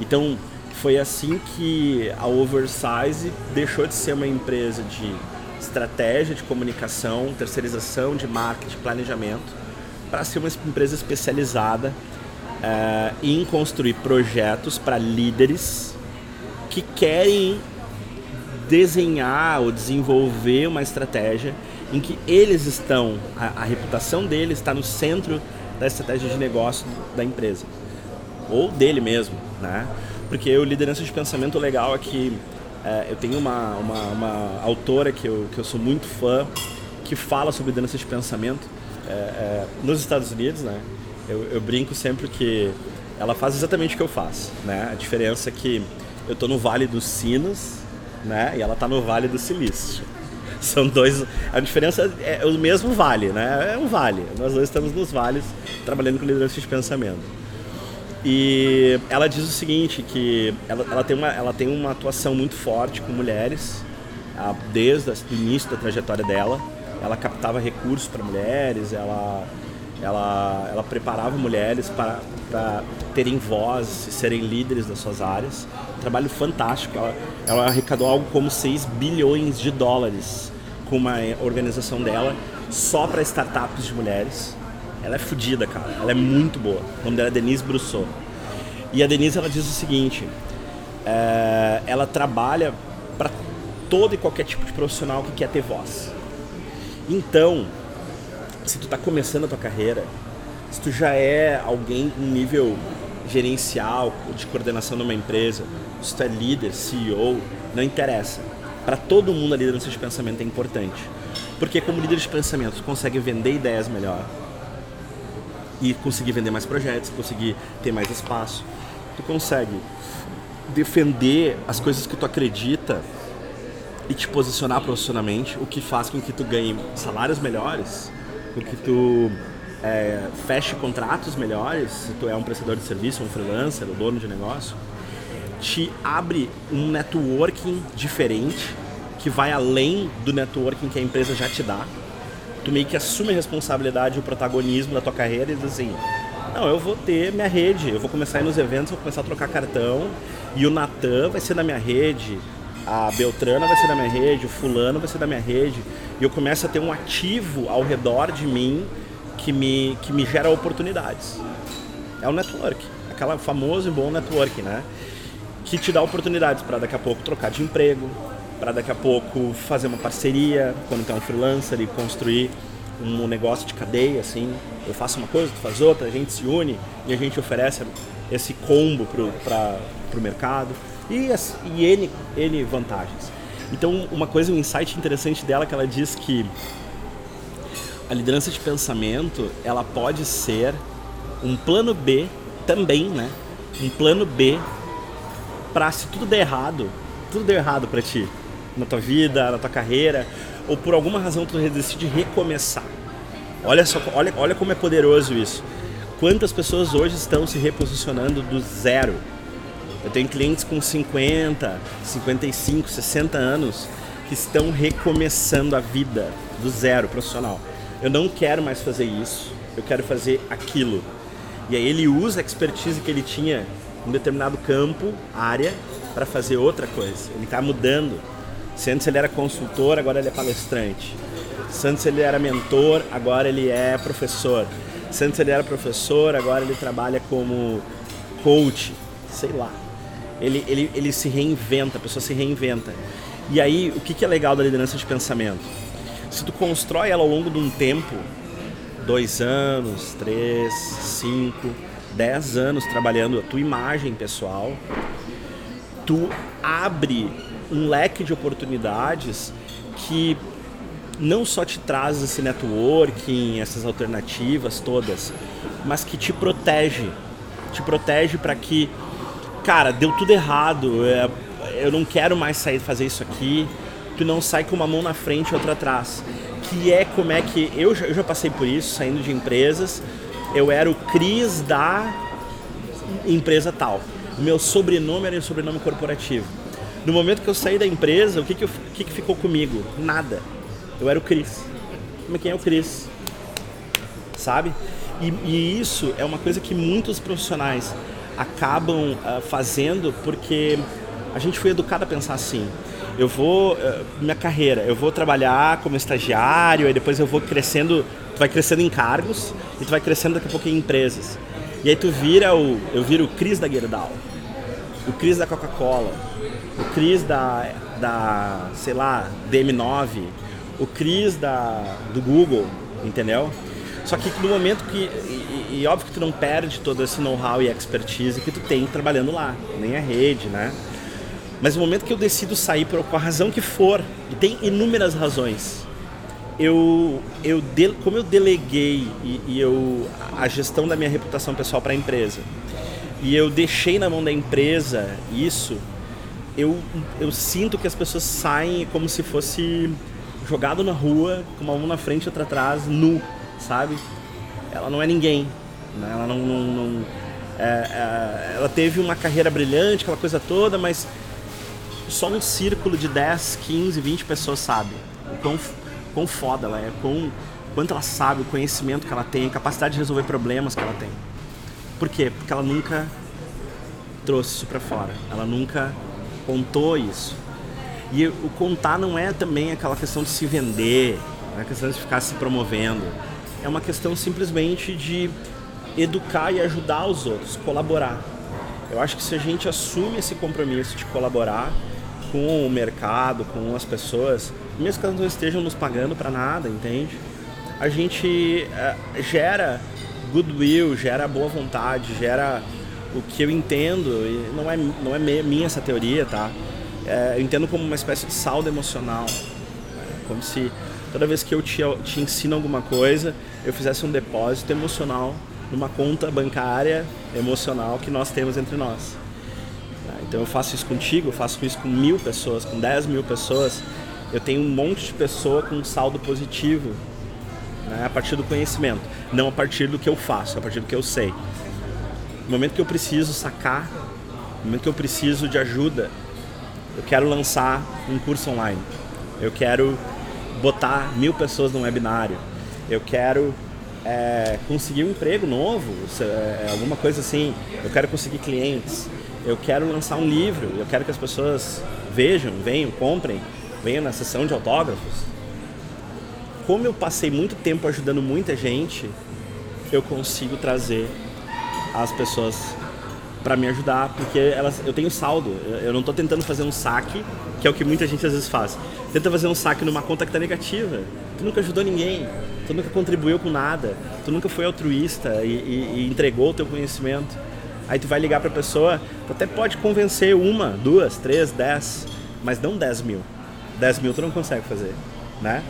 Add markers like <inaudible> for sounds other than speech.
Então, foi assim que a Oversize deixou de ser uma empresa de estratégia de comunicação, terceirização de marketing, planejamento, para ser uma empresa especializada uh, em construir projetos para líderes que querem desenhar ou desenvolver uma estratégia em que eles estão, a, a reputação deles está no centro da estratégia de negócio da empresa ou dele mesmo, né? Porque o liderança de pensamento legal é que é, eu tenho uma, uma, uma, autora que eu, que eu sou muito fã que fala sobre liderança de pensamento é, é, nos Estados Unidos, né? Eu, eu, brinco sempre que ela faz exatamente o que eu faço, né? A diferença é que eu estou no Vale dos Sinos, né? E ela está no Vale do Silício. <laughs> São dois. A diferença é o mesmo vale, né? É um vale. Nós dois estamos nos vales trabalhando com liderança de pensamento. E ela diz o seguinte, que ela, ela, tem, uma, ela tem uma atuação muito forte com mulheres, desde o início da trajetória dela. Ela captava recursos para mulheres, ela, ela, ela preparava mulheres para, para terem voz e serem líderes das suas áreas. Um trabalho fantástico. Ela, ela arrecadou algo como 6 bilhões de dólares com uma organização dela só para startups de mulheres. Ela é fodida, cara. Ela é muito boa. O nome dela é Denise Brousseau. E a Denise ela diz o seguinte: é, ela trabalha para todo e qualquer tipo de profissional que quer ter voz. Então, se tu está começando a tua carreira, se tu já é alguém em nível gerencial, de coordenação numa empresa, se tu é líder, CEO, não interessa. Para todo mundo a liderança de pensamento é importante. Porque como líder de pensamento, tu consegue vender ideias melhor, e conseguir vender mais projetos, conseguir ter mais espaço. Tu consegue defender as coisas que tu acredita e te posicionar profissionalmente, o que faz com que tu ganhe salários melhores, com que tu é, feche contratos melhores, se tu é um prestador de serviço, um freelancer, um dono de negócio, te abre um networking diferente que vai além do networking que a empresa já te dá tu meio que assume a responsabilidade e o protagonismo da tua carreira e diz assim, não, eu vou ter minha rede, eu vou começar a ir nos eventos, vou começar a trocar cartão e o Natan vai ser da minha rede, a Beltrana vai ser da minha rede, o fulano vai ser da minha rede e eu começo a ter um ativo ao redor de mim que me, que me gera oportunidades. É o network, aquela famoso e bom network, né? Que te dá oportunidades para daqui a pouco trocar de emprego, para daqui a pouco fazer uma parceria quando tem um freelancer e construir um negócio de cadeia, assim. Eu faço uma coisa, tu faz outra, a gente se une e a gente oferece esse combo para o mercado e, e N, N vantagens. Então, uma coisa, um insight interessante dela é que ela diz que a liderança de pensamento, ela pode ser um plano B também, né? Um plano B para se tudo der errado, tudo der errado para ti, na tua vida, na tua carreira, ou por alguma razão tu decide recomeçar. Olha só, olha, olha como é poderoso isso. Quantas pessoas hoje estão se reposicionando do zero? Eu tenho clientes com 50, 55, 60 anos que estão recomeçando a vida do zero profissional. Eu não quero mais fazer isso, eu quero fazer aquilo. E aí ele usa a expertise que ele tinha em determinado campo, área, para fazer outra coisa. Ele está mudando. Se antes ele era consultor, agora ele é palestrante. Se antes ele era mentor, agora ele é professor. Se antes ele era professor, agora ele trabalha como coach, sei lá. Ele, ele, ele se reinventa, a pessoa se reinventa. E aí, o que, que é legal da liderança de pensamento? Se tu constrói ela ao longo de um tempo, dois anos, três, cinco, dez anos trabalhando a tua imagem pessoal, tu abre um leque de oportunidades que não só te traz esse networking, essas alternativas todas, mas que te protege. Te protege para que, cara, deu tudo errado, é, eu não quero mais sair fazer isso aqui. Tu não sai com uma mão na frente e outra atrás. Que é como é que. Eu já, eu já passei por isso, saindo de empresas. Eu era o Cris da empresa tal. Meu sobrenome era o sobrenome corporativo. No momento que eu saí da empresa, o que que, eu, que, que ficou comigo? Nada. Eu era o Cris. Mas quem é o Cris? Sabe? E, e, isso é uma coisa que muitos profissionais acabam uh, fazendo porque a gente foi educado a pensar assim. Eu vou, uh, minha carreira, eu vou trabalhar como estagiário, aí depois eu vou crescendo, tu vai crescendo em cargos e tu vai crescendo daqui a pouco em empresas. E aí tu vira o, eu viro o Cris da Gerdau, o Cris da Coca-Cola, Cris da, da, sei lá, DM9, o Cris da, do Google, entendeu? Só que no momento que. E, e, óbvio que tu não perde todo esse know-how e expertise que tu tem trabalhando lá, nem a rede, né? Mas no momento que eu decido sair por a razão que for, e tem inúmeras razões, eu, eu de, como eu deleguei e, e, eu, a gestão da minha reputação pessoal para a empresa, e eu deixei na mão da empresa isso, eu, eu sinto que as pessoas saem como se fosse jogado na rua, com uma mão na frente e outra atrás, nu sabe? Ela não é ninguém, né? ela não, não, não é, é, ela teve uma carreira brilhante, aquela coisa toda, mas só um círculo de 10, 15, 20 pessoas sabe o quão, quão foda ela é, quão, quanto ela sabe, o conhecimento que ela tem, a capacidade de resolver problemas que ela tem. Por quê? Porque ela nunca trouxe isso para fora, ela nunca contou isso. E o contar não é também aquela questão de se vender, não é questão de ficar se promovendo é uma questão simplesmente de educar e ajudar os outros, colaborar. Eu acho que se a gente assume esse compromisso de colaborar com o mercado, com as pessoas, mesmo que elas não estejam nos pagando para nada, entende? A gente uh, gera goodwill, gera boa vontade, gera o que eu entendo, e não é, não é minha essa teoria, tá? É, eu entendo como uma espécie de saldo emocional. Como se toda vez que eu te, te ensino alguma coisa, eu fizesse um depósito emocional numa conta bancária emocional que nós temos entre nós. Tá? Então eu faço isso contigo, eu faço isso com mil pessoas, com dez mil pessoas. Eu tenho um monte de pessoa com um saldo positivo né, a partir do conhecimento, não a partir do que eu faço, a partir do que eu sei. No momento que eu preciso sacar, no momento que eu preciso de ajuda, eu quero lançar um curso online. Eu quero botar mil pessoas num webinário. Eu quero é, conseguir um emprego novo, é, alguma coisa assim. Eu quero conseguir clientes. Eu quero lançar um livro. Eu quero que as pessoas vejam, venham, comprem, venham na sessão de autógrafos. Como eu passei muito tempo ajudando muita gente, eu consigo trazer as pessoas para me ajudar, porque elas, eu tenho saldo. Eu não estou tentando fazer um saque, que é o que muita gente às vezes faz. Tenta fazer um saque numa conta que está negativa. Tu nunca ajudou ninguém, tu nunca contribuiu com nada, tu nunca foi altruísta e, e, e entregou o teu conhecimento. Aí tu vai ligar para a pessoa, tu até pode convencer uma, duas, três, dez, mas não dez mil. Dez mil tu não consegue fazer, né?